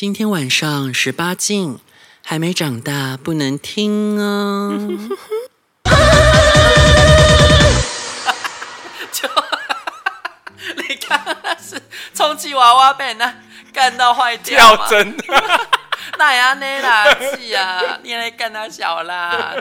今天晚上十八禁，还没长大不能听哦。就 你看，那是充气娃娃被那干到坏掉跳针，那也安尼啦是啊，你来干他小啦。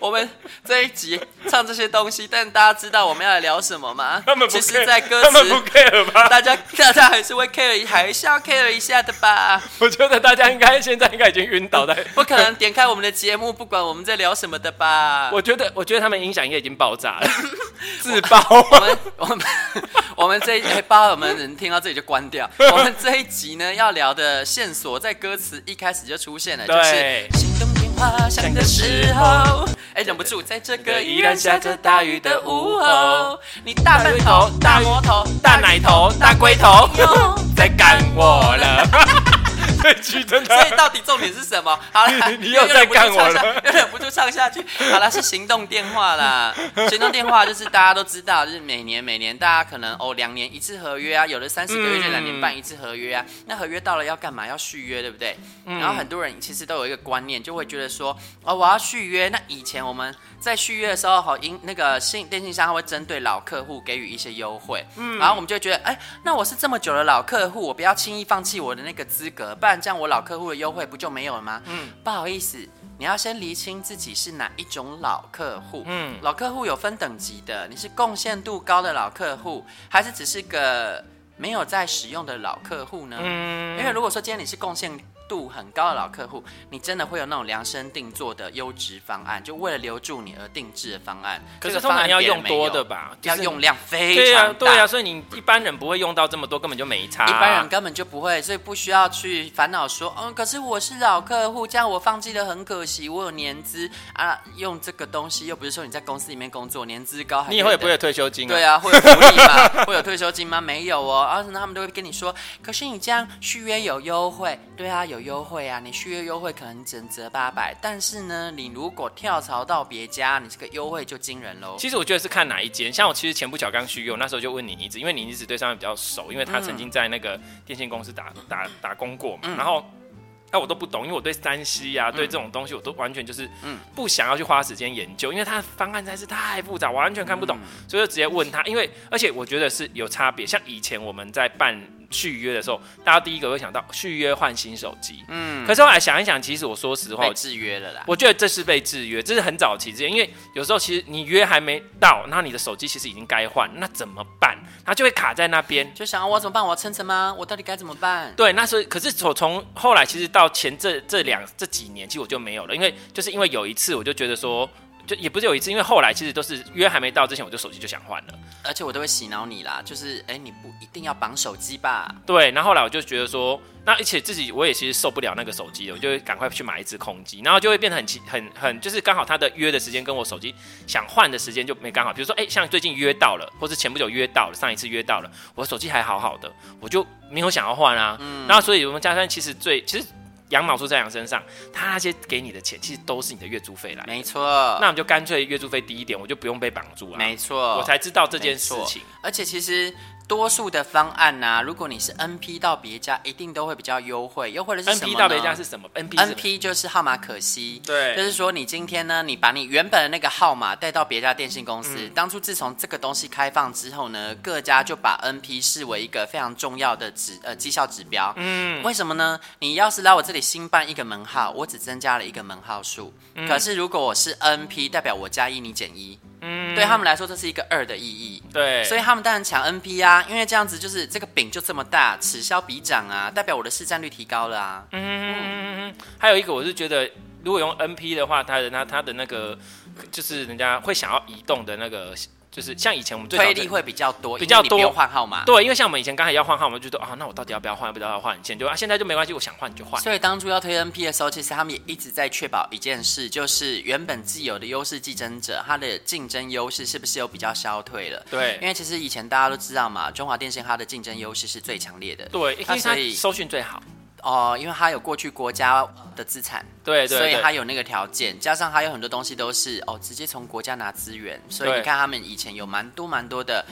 我们这一集唱这些东西，但大家知道我们要来聊什么吗？他们不 care, 其实，在歌词，他们不 care 吧？大家大家还是会 care，还是要 care 一下的吧？我觉得大家应该现在应该已经晕倒在，不可能点开我们的节目，不管我们在聊什么的吧？我觉得，我觉得他们音响应该已经爆炸了，自爆。我们我们我们这一哎，包我们人听到这里就关掉。我们这一集呢，要聊的线索在歌词一开始就出现了，就是心动电话响的时候。哎，忍不住，在这个依然下着大雨的午后，你大笨头、大魔头、大奶头、大龟头，在干我了。这句真的，所以到底重点是什么？好了，你又在干我了，又忍不住唱下去。好了，是行动电话啦。行动电话就是大家都知道，就是每年每年大家可能哦两年一次合约啊，有的三十个月就两年半一次合约啊。那合约到了要干嘛？要续约，对不对？然后很多人其实都有一个观念，就会觉得说哦，我要续约。那以前我们在续约的时候，好，因那个信电信商会针对老客户给予一些优惠。嗯，然后我们就觉得，哎，那我是这么久的老客户，我不要轻易放弃我的那个资格，不然。这样我老客户的优惠不就没有了吗？嗯，不好意思，你要先厘清自己是哪一种老客户。嗯，老客户有分等级的，你是贡献度高的老客户，还是只是个没有在使用的老客户呢？嗯，因为如果说今天你是贡献。度很高的老客户，你真的会有那种量身定做的优质方案，就为了留住你而定制的方案。可是通常要用多的吧，要用量非常大。对啊，所以你一般人不会用到这么多，根本就没差。一般人根本就不会，所以不需要去烦恼说，嗯，可是我是老客户，这样我放弃的很可惜。我有年资啊，用这个东西又不是说你在公司里面工作，年资高，你以后也不会有退休金。对啊，会有福利吗？会有退休金吗？没有哦。而且他们都会跟你说，可是你这样续约有优惠。对啊，有优惠啊，你续约优惠可能只能折八百，但是呢，你如果跳槽到别家，你这个优惠就惊人喽。其实我觉得是看哪一间，像我其实前不久刚续约，那时候就问你妮子，因为你妮子对上面比较熟，因为他曾经在那个电信公司打打打工过嘛，嗯、然后那我都不懂，因为我对三 C 啊，对这种东西我都完全就是不想要去花时间研究，因为它的方案实在是太复杂，我完全看不懂，所以就直接问他，因为而且我觉得是有差别，像以前我们在办。续约的时候，大家第一个会想到续约换新手机。嗯，可是后来想一想，其实我说实话，被制约了啦。我觉得这是被制约，这是很早期之前，因为有时候其实你约还没到，那你的手机其实已经该换，那怎么办？他就会卡在那边，就想我怎么办？我要撑撑吗？我到底该怎么办？对，那是可是从从后来其实到前这这两这几年，其实我就没有了，因为就是因为有一次我就觉得说。就也不是有一次，因为后来其实都是约还没到之前，我就手机就想换了，而且我都会洗脑你啦，就是哎、欸，你不一定要绑手机吧？对，然后后来我就觉得说，那而且自己我也其实受不了那个手机了，我就会赶快去买一只空机，然后就会变得很奇很很，就是刚好他的约的时间跟我手机想换的时间就没刚好，比如说哎、欸，像最近约到了，或是前不久约到了，上一次约到了，我手机还好好的，我就没有想要换啊，嗯，然后所以我们家三其实最其实。羊毛出在羊身上，他那些给你的钱其实都是你的月租费来。没错，那我们就干脆月租费低一点，我就不用被绑住了。没错，我才知道这件事情。而且其实。多数的方案呐、啊，如果你是 NP 到别家，一定都会比较优惠。优惠的是什么？NP 到别家是什么？NP NP 就是号码可惜。对，就是说你今天呢，你把你原本的那个号码带到别家电信公司。嗯、当初自从这个东西开放之后呢，各家就把 NP 视为一个非常重要的指呃绩效指标。嗯，为什么呢？你要是来我这里新办一个门号，我只增加了一个门号数。嗯、可是如果我是 NP，代表我加一，你减一。嗯，对他们来说，这是一个二的意义。对，所以他们当然抢 NP 啊，因为这样子就是这个饼就这么大，此消彼长啊，代表我的市占率提高了啊。嗯嗯嗯嗯。还有一个，我是觉得，如果用 NP 的话，他的它它的那个，就是人家会想要移动的那个。就是像以前我们最推力会比较多，比较多换号码。对，因为像我们以前刚才要换号，我们就说啊，那我到底要不要换？要不要换？现在就啊，现在就没关系，我想换就换。所以当初要推 NP 的时候，其实他们也一直在确保一件事，就是原本既有的优势竞争者，他的竞争优势是不是有比较消退了？对，因为其实以前大家都知道嘛，中华电信它的竞争优势是最强烈的。对，因为它收讯最好。哦、呃，因为他有过去国家的资产，对，对，对，所以他有那个条件，加上他有很多东西都是哦，直接从国家拿资源，所以你看他们以前有蛮多蛮多的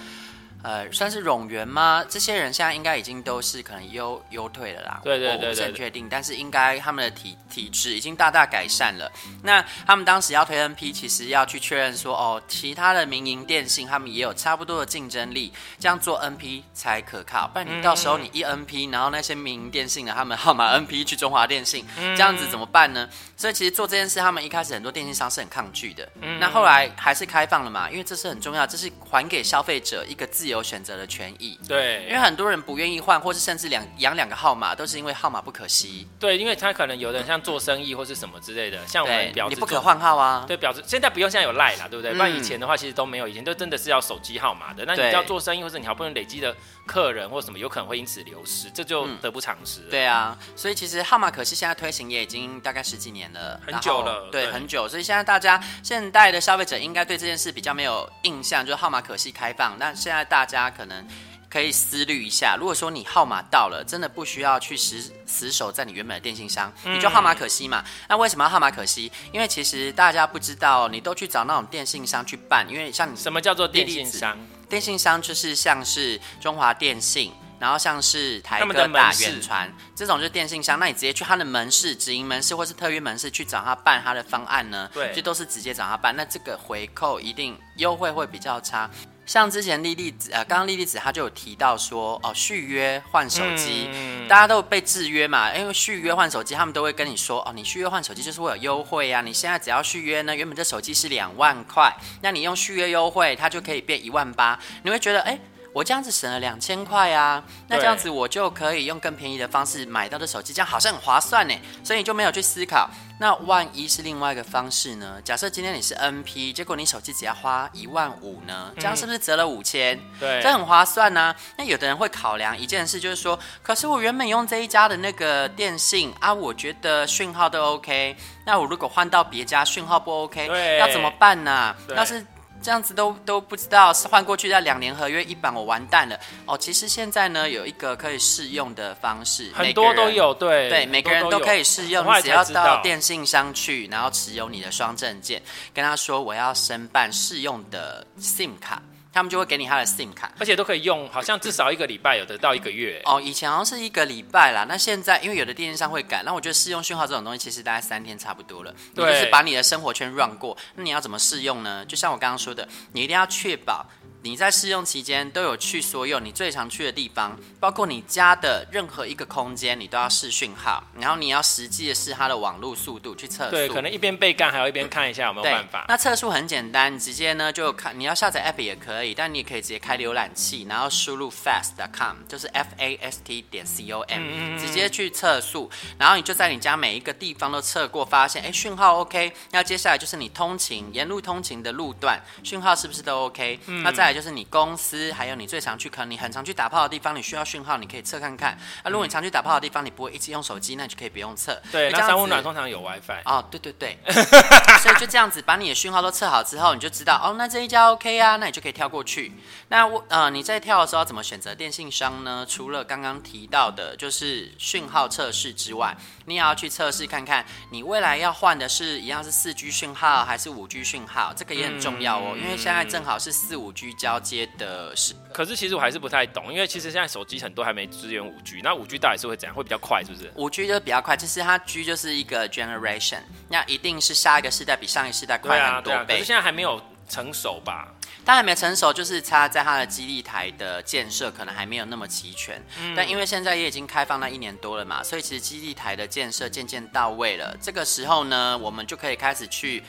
呃，算是冗员吗？这些人现在应该已经都是可能优优退了啦。对对对，对，我不是很确定，但是应该他们的体体质已经大大改善了。那他们当时要推 NP，其实要去确认说，哦，其他的民营电信他们也有差不多的竞争力，这样做 NP 才可靠。不然你到时候你一 NP，然后那些民营电信的他们号码 NP 去中华电信，这样子怎么办呢？所以其实做这件事，他们一开始很多电信商是很抗拒的。那后来还是开放了嘛，因为这是很重要，这是还给消费者一个自由选择的权益。对，因为很多人不愿意换，或是甚至两养两个号码，都是因为号码不可惜。对，因为他可能有的人像做生意或是什么之类的，像我们表，你不可换号啊。对，表示现在不用，现在有赖啦，对不对？不然以前的话，其实都没有，以前都真的是要手机号码的。那你要做生意，或者你好不容易累积的客人或什么，有可能会因此流失，这就得不偿失。对啊，所以其实号码可惜现在推行也已经大概十几年了，很久了。对，很久。所以现在大家现代的消费者应该对这件事比较没有印象，就是号码可惜开放。那现在大家可能可以思虑一下，如果说你号码到了，真的不需要去死死守在你原本的电信商，你就号码可惜嘛。那为什么要号码可惜？因为其实大家不知道，你都去找那种电信商去办，因为像你什么叫做电信商？电信商就是像是中华电信。然后像是台哥大、远传这种就是电信商，那你直接去他的门市、直营门市或是特约门市去找他办他的方案呢？对，就都是直接找他办。那这个回扣一定优惠会比较差。像之前莉莉子呃，刚刚莉莉子她就有提到说哦，续约换手机，嗯、大家都被制约嘛，因为续约换手机，他们都会跟你说哦，你续约换手机就是会有优惠啊。你现在只要续约呢，原本这手机是两万块，那你用续约优惠，它就可以变一万八。你会觉得哎。诶我这样子省了两千块啊，那这样子我就可以用更便宜的方式买到的手机，这样好像很划算呢。所以你就没有去思考，那万一是另外一个方式呢？假设今天你是 NP，结果你手机只要花一万五呢，这样是不是折了五千？对，这很划算呢。那有的人会考量一件事，就是说，可是我原本用这一家的那个电信啊，我觉得讯号都 OK，那我如果换到别家讯号不 OK，要怎么办呢？要是。这样子都都不知道是换过去在两年合约一版，我完蛋了哦。其实现在呢，有一个可以试用的方式，很多都有，对对，每个人都可以试用，只要到电信商去，然后持有你的双证件，跟他说我要申办试用的 SIM 卡。他们就会给你他的 SIM 卡，而且都可以用，好像至少一个礼拜，有的到一个月。哦，以前好像是一个礼拜啦，那现在因为有的电信商会改，那我觉得试用讯号这种东西，其实大概三天差不多了。对，你就是把你的生活圈 run 过，那你要怎么试用呢？就像我刚刚说的，你一定要确保。你在试用期间都有去所有你最常去的地方，包括你家的任何一个空间，你都要试讯号，然后你要实际的试它的网络速度去测速。对，可能一边被干，还要一边看一下有没有办法。那测速很简单，直接呢就看你要下载 app 也可以，但你也可以直接开浏览器，然后输入 fast.com，就是 f a s t 点 c o m，嗯，直接去测速，然后你就在你家每一个地方都测过，发现哎讯号 OK，那接下来就是你通勤沿路通勤的路段讯号是不是都 OK？嗯，那再来就是你公司，还有你最常去，可能你很常去打炮的地方，你需要讯号，你可以测看看。啊，如果你常去打炮的地方，你不会一直用手机，那你就可以不用测。对，那三温暖通常有 WiFi。哦，对对对。所以就这样子，把你的讯号都测好之后，你就知道哦，那这一家 OK 啊，那你就可以跳过去。那我呃，你在跳的时候怎么选择电信商呢？除了刚刚提到的，就是讯号测试之外，你也要去测试看看，你未来要换的是一样是四 G 讯号还是五 G 讯号，这个也很重要哦，因为现在正好是四五 G 交接的是。可是其实我还是不太懂，因为其实现在手机很多还没支援五 G，那五 G 到底是会怎样？会比较快是不是？五 G 就比较快，其实它 G 就是一个 generation，那一定是下一个世代比上一世代快很多倍。啊，啊，可是现在还没有成熟吧？它还没成熟，就是它在它的基地台的建设可能还没有那么齐全。嗯。但因为现在也已经开放了一年多了嘛，所以其实基地台的建设渐渐到位了。这个时候呢，我们就可以开始去。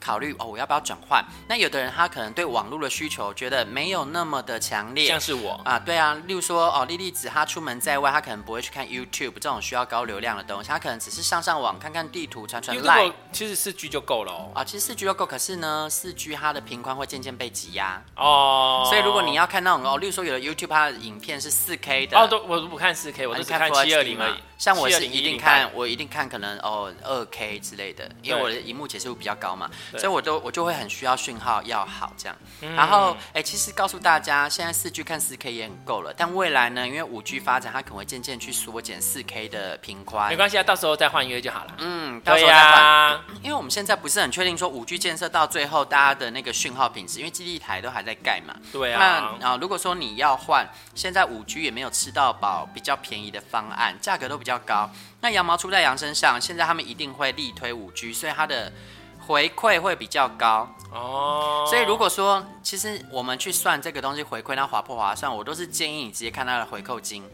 考虑哦，我要不要转换？那有的人他可能对网络的需求觉得没有那么的强烈，像是我。啊，对啊，例如说哦，莉莉子她出门在外，她可能不会去看 YouTube 这种需要高流量的东西，她可能只是上上网看看地图传传 Line，其实四 G 就够了哦。啊，其实四 G 就够，可是呢，四 G 它的频宽会渐渐被挤压。哦，所以如果你要看那种哦，例如说有的 YouTube 它的影片是四 K 的。哦，都我都不看四 K，我都是看七二零而已。像我是一定看，我一定看可能哦二 K 之类的，因为我的荧幕解析度比较高嘛，所以我都我就会很需要讯号要好这样。嗯、然后哎，其实告诉大家，现在四 G 看四 K 也很够了，但未来呢，因为五 G 发展，它可能会渐渐去缩减四 K 的频宽。没关系啊，到时候再换约就好了。嗯，到时候再换。啊、因为我们现在不是很确定说五 G 建设到最后大家的那个讯号品质，因为基地台都还在盖嘛。对啊。那啊，如果说你要换，现在五 G 也没有吃到饱，比较便宜的方案，价格都比较高。那羊毛出在羊身上，现在他们一定会力推五 G，所以它的回馈会比较高哦。所以如果说，其实我们去算这个东西回馈，它划不划算，我都是建议你直接看它的回扣金。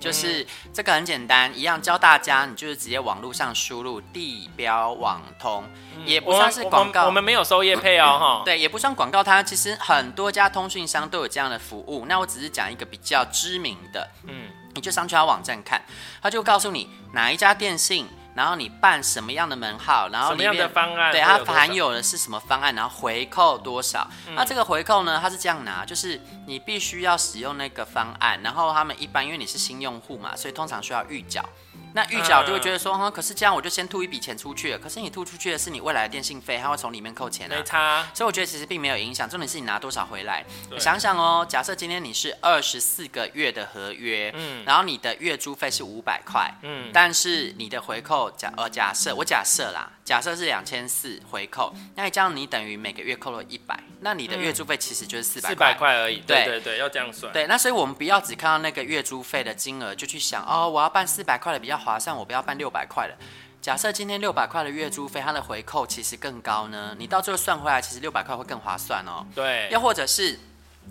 就是这个很简单，一样教大家，你就是直接网络上输入地标网通，也不算是广告，我们没有收业配哦，哈，对，也不算广告。它其实很多家通讯商都有这样的服务，那我只是讲一个比较知名的，嗯，你就上去他网站看，他就告诉你哪一家电信。然后你办什么样的门号，然后里面什么样的方案，对，它含有的是什么方案，然后回扣多少？嗯、那这个回扣呢，它是这样拿，就是你必须要使用那个方案，然后他们一般因为你是新用户嘛，所以通常需要预缴。那预缴就会觉得说，哈、嗯，可是这样我就先吐一笔钱出去了。可是你吐出去的是你未来的电信费，它会从里面扣钱啊。没差。所以我觉得其实并没有影响，重点是你拿多少回来。你想想哦，假设今天你是二十四个月的合约，嗯，然后你的月租费是五百块，嗯，但是你的回扣假呃假设我假设啦。假设是两千四回扣，那这样你等于每个月扣了一百，那你的月租费其实就是四百四百块而已。对对对，要这样算。对，那所以我们不要只看到那个月租费的金额就去想哦，我要办四百块的比较划算，我不要办六百块的。假设今天六百块的月租费，它的回扣其实更高呢，你到最后算回来，其实六百块会更划算哦。对。又或者是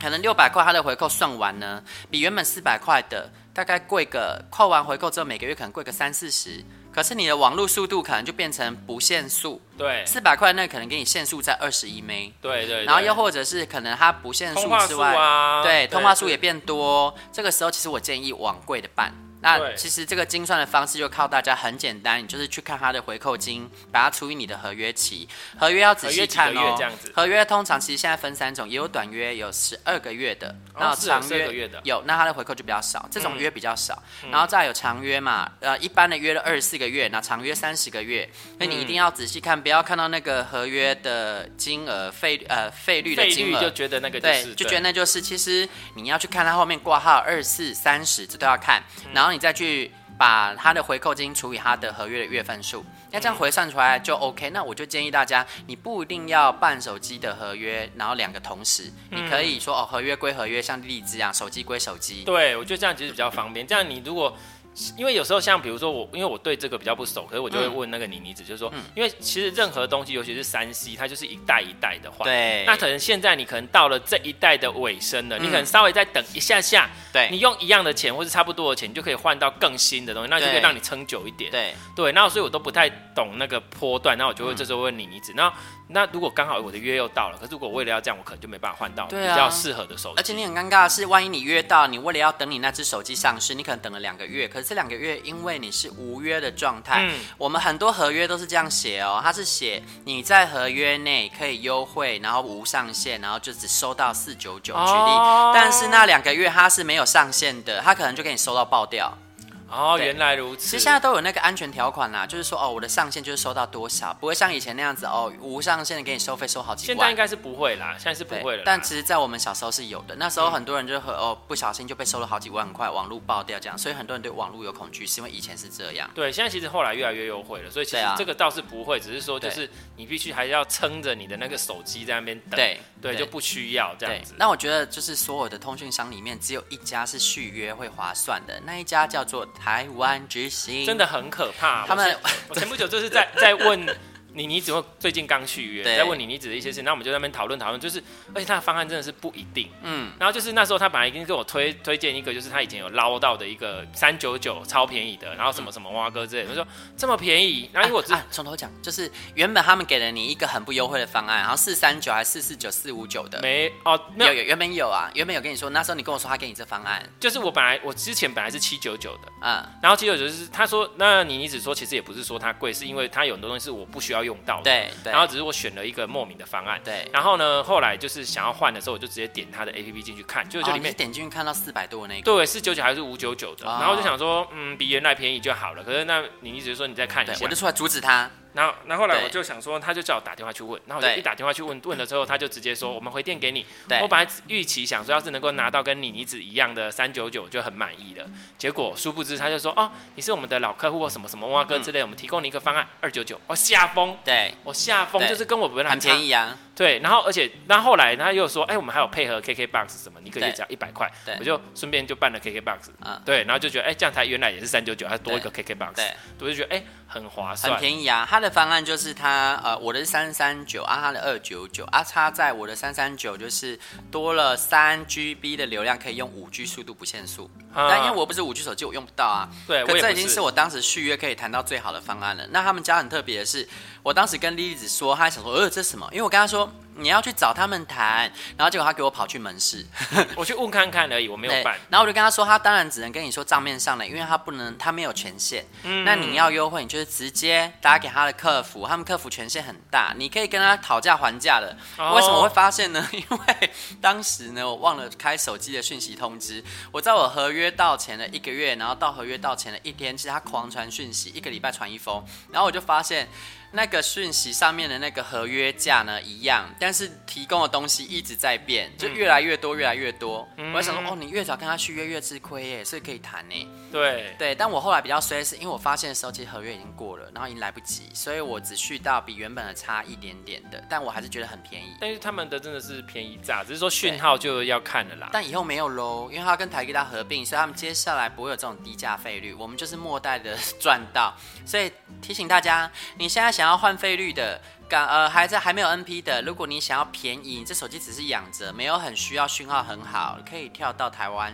可能六百块它的回扣算完呢，比原本四百块的大概贵个，扣完回扣之后每个月可能贵个三四十。可是你的网络速度可能就变成不限速，对，四百块那可能给你限速在二十一 M，对对，然后又或者是可能它不限速之外，啊、对，通话数也变多，这个时候其实我建议往贵的办。那其实这个精算的方式就靠大家很简单，你就是去看它的回扣金，把它除以你的合约期，合约要仔细看哦。合约通常其实现在分三种，也有短约，有十二个月的，然后长约有，那它的回扣就比较少，这种约比较少。然后再有长约嘛，呃，一般的约了二十四个月，那长约三十个月，所以你一定要仔细看，不要看到那个合约的金额费呃费率的金额。就觉得那个对，就觉得那就是，其实你要去看它后面挂号二四三十这都要看，然后。你再去把他的回扣金除以他的合约的月份数，那这样回算出来就 OK。那我就建议大家，你不一定要办手机的合约，然后两个同时，你可以说哦，合约归合约，像荔枝一样，手机归手机。对，我觉得这样其实比较方便。这样你如果。因为有时候像比如说我，因为我对这个比较不熟，可是我就会问那个妮妮子，就是说，嗯、因为其实任何东西，尤其是三 C，它就是一代一代的换。对。那可能现在你可能到了这一代的尾声了，嗯、你可能稍微再等一下下，对，你用一样的钱或是差不多的钱，你就可以换到更新的东西，那就可以让你撑久一点。对。对。那所以我都不太懂那个波段，那我就会这时候问妮妮子，那、嗯、那如果刚好我的约又到了，可是如果为了要这样，我可能就没办法换到比较适合的手机。而且你很尴尬的是，万一你约到，你为了要等你那只手机上市，你可能等了两个月，可是这两个月因因为你是无约的状态，嗯、我们很多合约都是这样写哦，它是写你在合约内可以优惠，然后无上限，然后就只收到四九九举例，哦、但是那两个月它是没有上限的，它可能就给你收到爆掉。哦，原来如此。其实现在都有那个安全条款啦，就是说哦，我的上限就是收到多少，不会像以前那样子哦，无上限的给你收费收好几万。现在应该是不会啦，现在是不会了。但其实，在我们小时候是有的，那时候很多人就和哦不小心就被收了好几万块，网络爆掉这样，所以很多人对网络有恐惧，是因为以前是这样。对，现在其实后来越来越优惠了，所以其实这个倒是不会，只是说就是你必须还是要撑着你的那个手机在那边等。对对，就不需要这样子。那我觉得就是所有的通讯商里面，只有一家是续约会划算的，那一家叫做台湾之星。真的很可怕。他们，我前不久就是在在问。你你只会最近刚续约，在问你你指的一些事，那我们就在那边讨论讨论，就是而且他的方案真的是不一定，嗯，然后就是那时候他本来已经跟我推推荐一个，就是他以前有捞到的一个三九九超便宜的，然后什么什么蛙哥之类的，他说这么便宜，然后因为我从、啊啊、头讲，就是原本他们给了你一个很不优惠的方案，然后四三九还是四四九四五九的，没哦，没有有原本有啊，原本有跟你说，那时候你跟我说他给你这方案，就是我本来我之前本来是七九九的，嗯，然后七九九是他说，那你你只说其实也不是说它贵，是因为它有很多东西是我不需要。要用到的。对，对然后只是我选了一个莫名的方案。对。然后呢，后来就是想要换的时候，我就直接点他的 APP 进去看，就就里面、哦、点进去看到四百多那个。对，四九九还是五九九的。哦、然后就想说，嗯，比原来便宜就好了。可是那你一直说你再看一下，我就出来阻止他。然后，那后后来我就想说，他就叫我打电话去问，然后我就一打电话去问，问了之后，他就直接说，我们回电给你。我本来预期想说，要是能够拿到跟你妮子一样的三九九，就很满意了。结果殊不知，他就说，哦，你是我们的老客户或什么什么哇哥之类，嗯、我们提供你一个方案二九九，我吓疯。对，我吓疯，就是跟我本来很便宜啊。对，然后而且，那后后来他又说，哎，我们还有配合 KKBOX 什么，你一个月只要一百块，我就顺便就办了 KKBOX。嗯，对，然后就觉得，哎，这样台原来也是三九九，还多一个 KKBOX，对，我就觉得，哎，很划算，很便宜啊。他的方案就是他，呃，我的是三三九啊，他的二九九啊，差在我的三三九就是多了三 GB 的流量，可以用五 G 速度不限速。但因为我不是五 G 手机，我用不到啊。对，可这已经是我当时续约可以谈到最好的方案了。那他们家很特别的是，我当时跟莉莉子说，他还想说，呃，这是什么？因为我跟她说。Bueno, 你要去找他们谈，然后结果他给我跑去门市，我去问看看而已，我没有 办。然后我就跟他说，他当然只能跟你说账面上的，因为他不能，他没有权限。嗯，那你要优惠，你就是直接打给他的客服，他们客服权限很大，你可以跟他讨价还价的。哦、为什么会发现呢？因为当时呢，我忘了开手机的讯息通知。我在我合约到前的一个月，然后到合约到前的一天，其实他狂传讯息，一个礼拜传一封，然后我就发现。那个讯息上面的那个合约价呢一样，但是提供的东西一直在变，就越来越多，越来越多。嗯、我想说，哦，你越早跟他续约越吃亏耶，所以可以谈呢。对对，但我后来比较衰，是因为我发现的时候，其实合约已经过了，然后已经来不及，所以我只续到比原本的差一点点的，但我还是觉得很便宜。但是他们的真的是便宜炸，只是说讯号就要看了啦。但以后没有喽，因为他跟台哥大合并，所以他们接下来不会有这种低价费率，我们就是末代的赚到。所以提醒大家，你现在想要换费率的，港呃还在还没有 NP 的，如果你想要便宜，这手机只是养着，没有很需要讯号很好，可以跳到台湾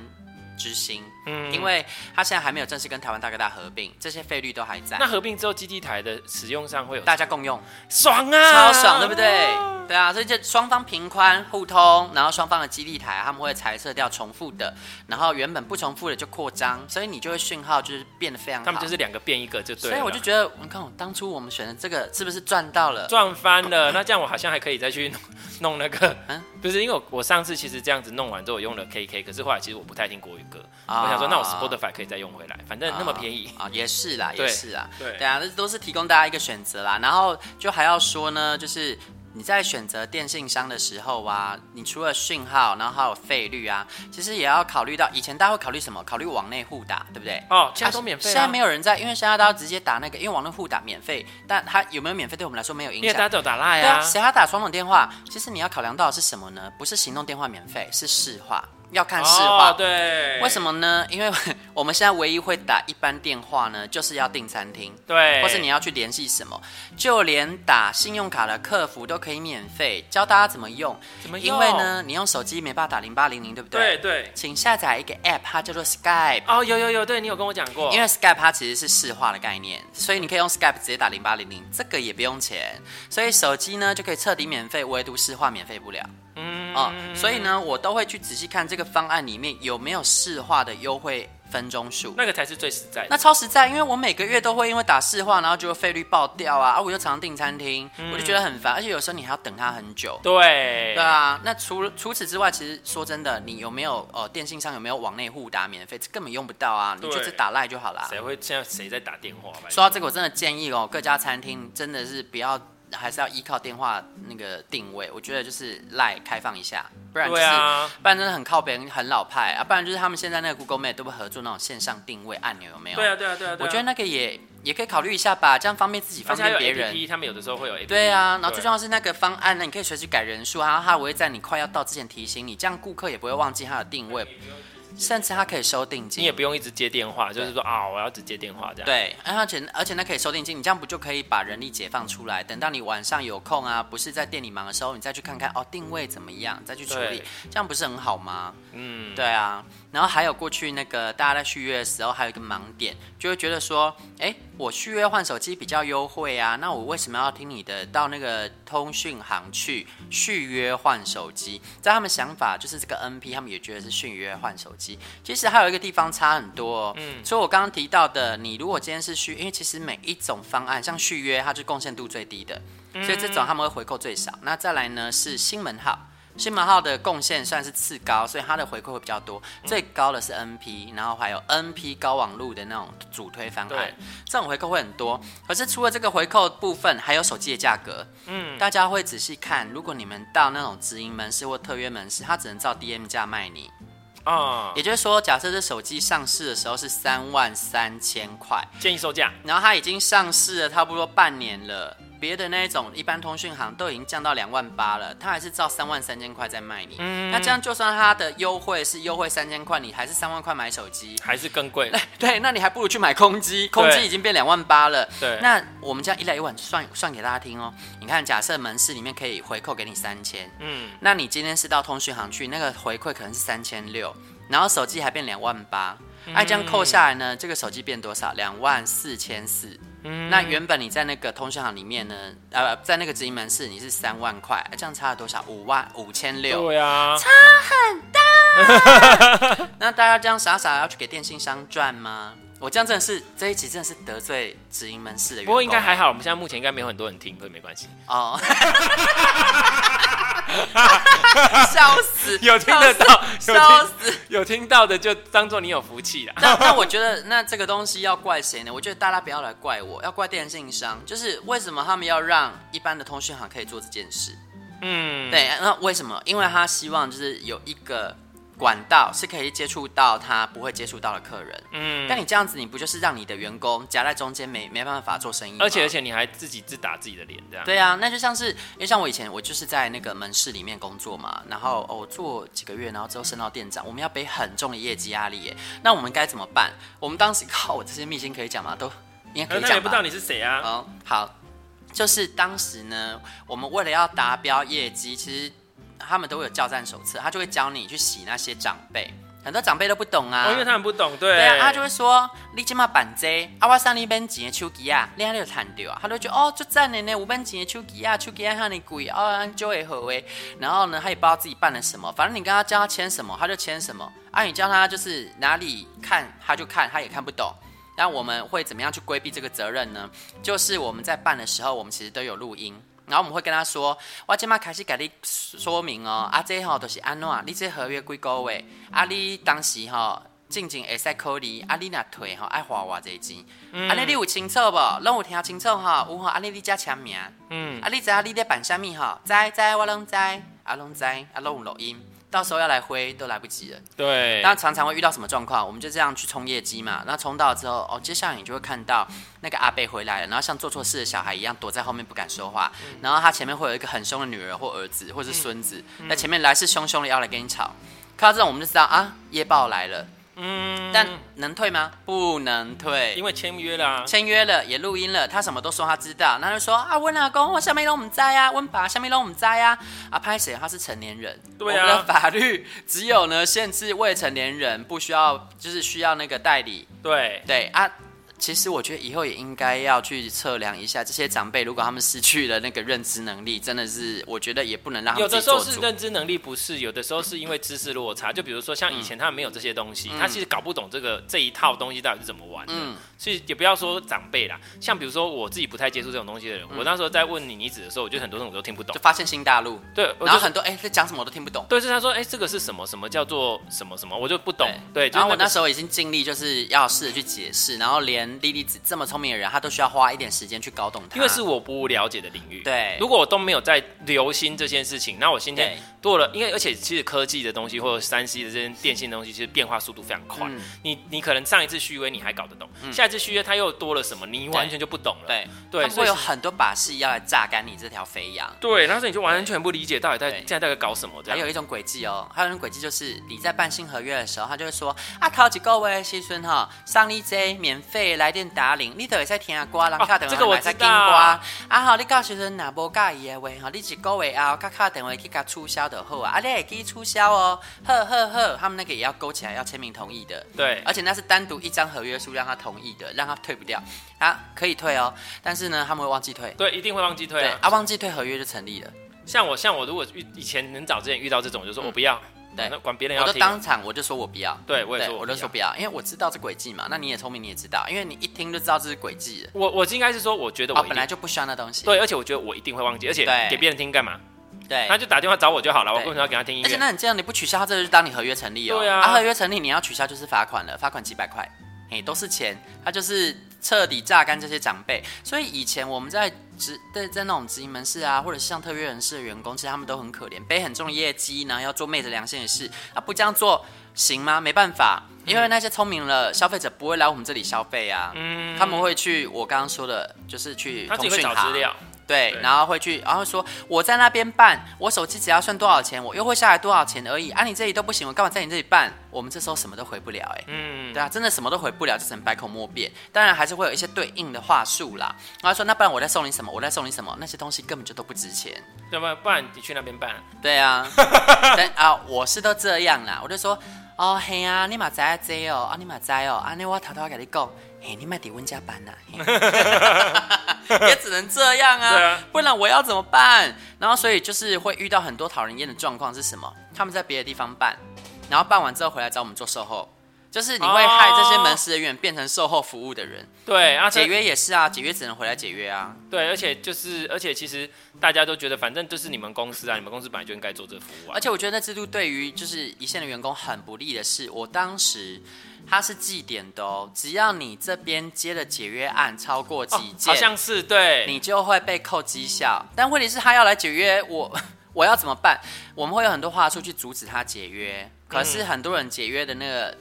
之星，嗯，因为它现在还没有正式跟台湾大哥大合并，这些费率都还在。那合并之后，基地台的使用上会有大家共用，爽啊，超爽，对不对？对啊，所以就双方平宽互通，然后双方的基地台他们会裁撤掉重复的，然后原本不重复的就扩张，所以你就会讯号就是变得非常好。他们就是两个变一个就对了。所以我就觉得，你看我当初我们选的这个是不是赚到了？赚翻了。那这样我好像还可以再去弄，弄那个，嗯，不是因为我上次其实这样子弄完之后我用了 KK，可是后来其实我不太听国语歌，哦、我想说那我 Spotify 可以再用回来，反正那么便宜啊、也是啦，也是啦，对对啊，这都是提供大家一个选择啦。然后就还要说呢，就是。你在选择电信商的时候啊，你除了讯号，然后还有费率啊，其实也要考虑到。以前大家会考虑什么？考虑网内互打，对不对？哦，现在都免费、啊。现在没有人在，因为现在大家直接打那个，因为网络互打免费，但它有没有免费对我们来说没有影响。因为大家都有打 LINE 啊。谁还打传统电话？其实你要考量到的是什么呢？不是行动电话免费，是市话。要看市话，哦，对，为什么呢？因为我们现在唯一会打一般电话呢，就是要订餐厅，对，或是你要去联系什么，就连打信用卡的客服都可以免费教大家怎么用。怎么用？因为呢，你用手机没办法打零八零零，对不对？对对。请下载一个 App，它叫做 Skype。哦，有有有，对你有跟我讲过。因为 Skype 它其实是市话的概念，所以你可以用 Skype 直接打零八零零，这个也不用钱，所以手机呢就可以彻底免费，唯独市话免费不了。嗯，哦，所以呢，我都会去仔细看这个方案里面有没有市话的优惠分钟数，那个才是最实在的。那超实在，因为我每个月都会因为打市话，然后就费率爆掉啊，啊，我又常常订餐厅，嗯、我就觉得很烦，而且有时候你还要等他很久。对，对啊。那除除此之外，其实说真的，你有没有呃电信上有没有网内互打免费？这根本用不到啊，你就是打赖就好啦。谁会现在谁在打电话？说到这个，我真的建议哦，各家餐厅真的是不要。还是要依靠电话那个定位，我觉得就是赖开放一下，不然就是，啊、不然真的很靠别人，很老派啊。不然就是他们现在那个 Google Map 都会合作那种线上定位按钮，有没有？对啊，对啊，对啊。对啊，我觉得那个也也可以考虑一下吧，这样方便自己，方便别人。APP, 他们有的时候会有 APP。对啊，然后最重要是那个方案呢，你可以随时改人数，然后他会在你快要到之前提醒你，这样顾客也不会忘记他的定位。甚至他可以收定金，你也不用一直接电话，就是说啊，我要只接电话这样。对，而且而且那可以收定金，你这样不就可以把人力解放出来？等到你晚上有空啊，不是在店里忙的时候，你再去看看哦，定位怎么样，再去处理，这样不是很好吗？嗯，对啊。然后还有过去那个大家在续约的时候，还有一个盲点，就会觉得说，哎，我续约换手机比较优惠啊，那我为什么要听你的？到那个通讯行去续约换手机，在他们想法就是这个 NP，他们也觉得是续约换手机。其实还有一个地方差很多哦，嗯，所以我刚刚提到的，你如果今天是续，因为其实每一种方案，像续约，它就贡献度最低的，所以这种他们会回扣最少。那再来呢是新门号。新门号的贡献算是次高，所以它的回馈会比较多。最高的是 NP，然后还有 NP 高网路的那种主推方案，对这种回扣会很多。可是除了这个回扣部分，还有手机的价格。嗯，大家会仔细看，如果你们到那种直营门市或特约门市，它只能照 DM 价卖你。哦，也就是说，假设这手机上市的时候是三万三千块建议售价，然后它已经上市了差不多半年了。别的那一种一般通讯行都已经降到两万八了，他还是照三万三千块在卖你。嗯，那这样就算他的优惠是优惠三千块，你还是三万块买手机，还是更贵。对，那你还不如去买空机，空机已经变两万八了。对，那我们这样一来一往算算给大家听哦。你看，假设门市里面可以回扣给你三千，嗯，那你今天是到通讯行去，那个回馈可能是三千六，然后手机还变两万八，哎，这样扣下来呢，这个手机变多少？两万四千四。嗯，那原本你在那个通讯行里面呢，呃，在那个直营门市你是三万块，这样差了多少？五万五千六。对啊，差很大。那大家这样傻傻要去给电信商赚吗？我这样真的是这一集真的是得罪直营门市的员工。不过应该还好，我们现在目前应该没有很多人听，所以没关系。哦。笑死！有听得到，笑死！有听到的就当做你有福气了。那那我觉得，那这个东西要怪谁呢？我觉得大家不要来怪我，要怪电信商。就是为什么他们要让一般的通讯行可以做这件事？嗯，对。那为什么？因为他希望就是有一个。管道是可以接触到他不会接触到的客人，嗯，但你这样子，你不就是让你的员工夹在中间没没办法做生意？而且而且你还自己自打自己的脸，这样？对啊，那就像是因为像我以前我就是在那个门市里面工作嘛，然后哦做几个月，然后之后升到店长，我们要背很重的业绩压力耶，那我们该怎么办？我们当时靠我这些秘辛可以讲吗？都应该可以讲吧？那也不知道你是谁啊？哦，好，就是当时呢，我们为了要达标业绩，其实。他们都会有教战手册，他就会教你去洗那些长辈，很多长辈都不懂啊，哦、因为他们不懂，对，对啊，他就会说你今嘛办这，啊我上你边钱的手机啊，你还有谈掉啊，他就觉得哦，就赞的呢，五本钱的手机啊，手机啊哈你贵哦，就会好诶，然后呢，他也不知道自己办了什么，反正你跟他叫他签什么，他就签什么，啊，你叫他就是哪里看他就看，他也看不懂，那我们会怎么样去规避这个责任呢？就是我们在办的时候，我们其实都有录音。然后我们会跟他说，我今麦开始给你说明哦，啊这吼都是安怎，你这合约几个月，啊你当时吼静静会使考虑，啊你若退吼爱花偌济钱，啊你你有清楚无？拢有听清楚吼？有吼，啊尼你才签名，嗯，啊你知影你咧办啥物吼？知知我拢知，啊拢知，啊拢有录音。到时候要来挥都来不及了。对，那常常会遇到什么状况？我们就这样去冲业绩嘛。那冲到了之后，哦，接下来你就会看到那个阿贝回来了，然后像做错事的小孩一样躲在后面不敢说话。嗯、然后他前面会有一个很凶的女儿或儿子或者是孙子，在、嗯、前面来势汹汹的要来跟你吵。看到这种我们就知道啊，夜报来了。嗯，但能退吗？不能退，因为签约了啊，签约了也录音了，他什么都说他知道，那就说啊，温老公，我下面都我们在呀，温爸下面都我们在呀，啊，拍谁？他是成年人，对啊，我们的法律只有呢限制未成年人不需要，就是需要那个代理，对。对啊。其实我觉得以后也应该要去测量一下这些长辈，如果他们失去了那个认知能力，真的是我觉得也不能让他们。有的时候是认知能力不是，有的时候是因为知识落差。就比如说像以前他们没有这些东西，嗯、他其实搞不懂这个这一套东西到底是怎么玩的。嗯，所以也不要说长辈啦，像比如说我自己不太接触这种东西的人，嗯、我那时候在问你你子的时候，我觉得很多东西我都听不懂，就发现新大陆。对，然后很多哎在讲什么我都听不懂。对，是他说哎这个是什么什么叫做什么什么，我就不懂。对，对，然后我那时候已经尽力就是要试着去解释，然后连莉莉子这么。聪明的人，他都需要花一点时间去搞懂它，因为是我不了解的领域。对，如果我都没有在留心这件事情，那我今天多了，因为而且其实科技的东西或者三 C 的这些电信的东西，其实变化速度非常快。嗯、你你可能上一次续约你还搞得懂，嗯、下一次续约它又多了什么，你完全就不懂了。对对，对会有很多把戏要来榨干你这条肥羊。对，然后你就完全不理解到底在现在在搞什么。这样。还有一种诡计哦，还有一种诡计就是你在办新合约的时候，他就会说啊，考几个位西孙哈，上你这免费来电打铃，你都会在听啊。人卡电话，这个我知道。啊好，你告诉人哪无介意的话，哈，你一个月后，卡卡电话去甲促销的后啊，啊，你也可以促销哦，呵呵呵，他们那个也要勾起来，要签名同意的。对，而且那是单独一张合约书让他同意的，让他退不掉，啊，可以退哦，但是呢，他们会忘记退。对，一定会忘记退啊，对啊，忘记退合约就成立了。像我，像我，如果遇以前很早之前遇到这种，就说我不要。嗯对，管别人要，我都当场我就说我不要。对，我也说，我就说不要，因为我知道这诡计嘛。那你也聪明，你也知道，因为你一听就知道这是轨迹。我我应该是说，我觉得我本来就不需要那东西。对，而且我觉得我一定会忘记，而且给别人听干嘛？对，他就打电话找我就好了，我为什么要给他听音乐？而且那你这样，你不取消，他这就是当你合约成立哦。对啊，合约成立你要取消就是罚款了，罚款几百块，嘿，都是钱，他就是。彻底榨干这些长辈，所以以前我们在直在在那种直营门市啊，或者是像特约人士的员工，其实他们都很可怜，背很重的业绩，然后要做昧着良心的事，啊，不这样做行吗？没办法，因为那些聪明了消费者不会来我们这里消费啊，嗯，他们会去我刚刚说的，就是去通讯行。对，然后会去，然后说我在那边办，我手机只要算多少钱，我优惠下来多少钱而已。啊，你这里都不行，我干嘛在你这里办？我们这时候什么都回不了，哎，嗯，对啊，真的什么都回不了，就只能百口莫辩。当然还是会有一些对应的话术啦。然后说，那不然我再送你什么？我再送你什么？那些东西根本就都不值钱。要不不然你去那边办？对啊，但啊，我是都这样啦。我就说，哦嘿啊，你嘛在这哦，啊你嘛在哦，啊那我偷偷跟你讲，嘿，你买底温家班呐。也只能这样啊，啊，不然我要怎么办？然后所以就是会遇到很多讨人厌的状况是什么？他们在别的地方办，然后办完之后回来找我们做售后，就是你会害这些门市人员变成售后服务的人。对啊，解约也是啊，解约只能回来解约啊。对，而且就是而且其实大家都觉得反正就是你们公司啊，你们公司本来就应该做这个服务啊。而且我觉得那制度对于就是一线的员工很不利的是，我当时。他是计点的哦，只要你这边接的解约案超过几件，哦，好像是对，你就会被扣绩效。但问题是，他要来解约，我 我要怎么办？我们会有很多话术去阻止他解约。可是很多人解约的那个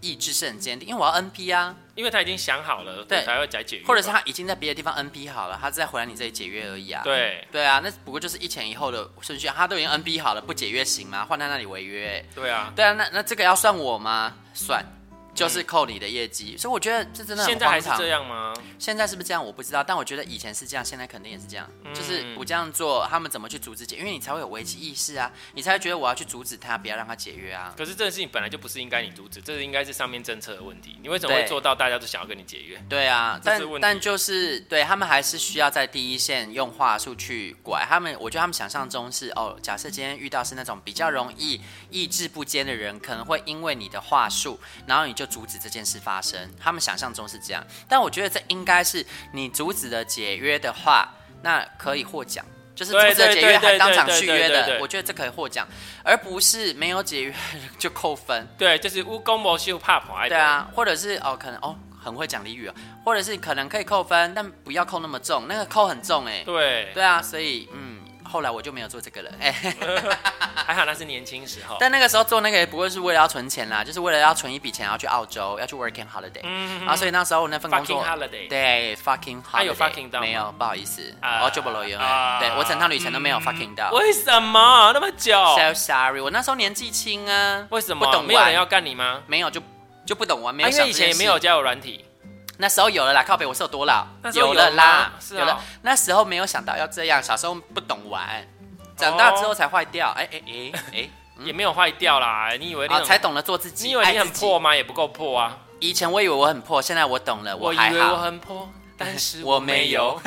意志是很坚定，因为我要 NP 啊，因为他已经想好了，对，才会再解约，或者是他已经在别的地方 NP 好了，他再回来你这里解约而已啊。对对啊，那不过就是一前一后的顺序，他都已经 NP 好了，不解约行吗？换在那里违约？对啊，对啊，那那这个要算我吗？算。就是扣你的业绩，所以我觉得这真的。现在还是这样吗？现在是不是这样？我不知道，但我觉得以前是这样，现在肯定也是这样。就是不这样做，他们怎么去阻止解？因为你才会有危机意识啊，你才会觉得我要去阻止他，不要让他解约啊。可是这件事情本来就不是应该你阻止，这是应该是上面政策的问题。你为什么会做到大家都想要跟你解约？对啊，但但就是对他们还是需要在第一线用话术去拐他们。我觉得他们想象中是哦，假设今天遇到是那种比较容易意志不坚的人，可能会因为你的话术，然后你就阻止这件事发。生，他们想象中是这样，但我觉得这应该是你阻止了解约的话，那可以获奖，就是阻止了解约还当场续约的，我觉得这可以获奖，而不是没有解约就扣分。对，就是乌公莫秀怕跑。对啊，或者是哦，可能哦很会讲俚语啊，或者是可能可以扣分，但不要扣那么重，那个扣很重哎。对，对啊，所以嗯。后来我就没有做这个了，哎，还好那是年轻时候。但那个时候做那个也不过是为了要存钱啦，就是为了要存一笔钱要去澳洲，要去 working holiday。嗯，然后所以那时候我那份工作 fucking holiday，对 fucking holiday，有 fucking 到没有，不好意思，我就不留言了。对我整趟旅程都没有 fucking 到，为什么那么久？So sorry，我那时候年纪轻啊，为什么不懂？没有人要干你吗？没有，就就不懂玩，没有。因为以前也没有交友软体。那时候有了啦，靠北，我是有多老？有了啦，有了。那时候没有想到要这样，小时候不懂玩。长大之后才坏掉，哎哎哎哎，也没有坏掉啦。你以为你、啊、才懂得做自己？你以为你很破吗？也不够破啊。以前我以为我很破，现在我懂了，我还好。我以为我很破，但是 我没有。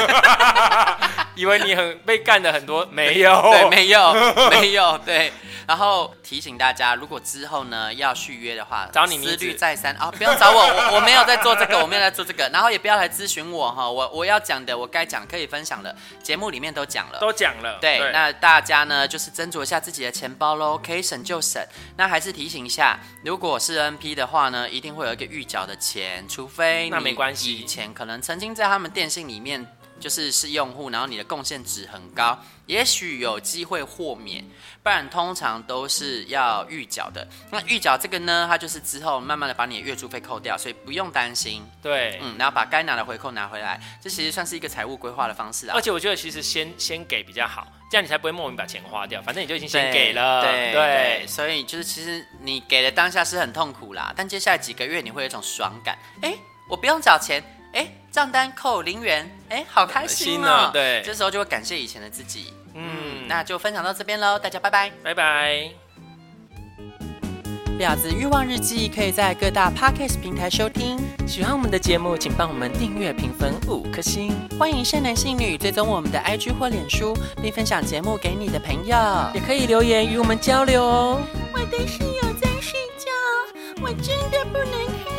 以为你很被干的很多，没有，对，没有，没有，对。然后提醒大家，如果之后呢要续约的话，找你思虑再三啊、哦！不用找我，我我没有在做这个，我没有在做这个。然后也不要来咨询我哈，我我要讲的，我该讲可以分享的，节目里面都讲了，都讲了。对，对那大家呢就是斟酌一下自己的钱包喽，可以省就省。那还是提醒一下，如果是 NP 的话呢，一定会有一个预缴的钱，除非那没关系，以前可能曾经在他们电信里面。就是是用户，然后你的贡献值很高，也许有机会豁免，不然通常都是要预缴的。那预缴这个呢，它就是之后慢慢的把你的月租费扣掉，所以不用担心。对，嗯，然后把该拿的回扣拿回来，这其实算是一个财务规划的方式啊。而且我觉得其实先先给比较好，这样你才不会莫名把钱花掉，反正你就已经先给了。对对，对，所以就是其实你给的当下是很痛苦啦，但接下来几个月你会有一种爽感，哎，我不用找钱。哎，账单扣零元，哎，好开心啊、哦！对，这时候就会感谢以前的自己。嗯，嗯，那就分享到这边喽，大家拜拜，拜拜。婊子欲望日记可以在各大 Podcast 平台收听。喜欢我们的节目，请帮我们订阅、评分五颗星。欢迎善男信女追踪我们的 IG 或脸书，并分享节目给你的朋友，也可以留言与我们交流哦。我的室友在睡觉，我真的不能开。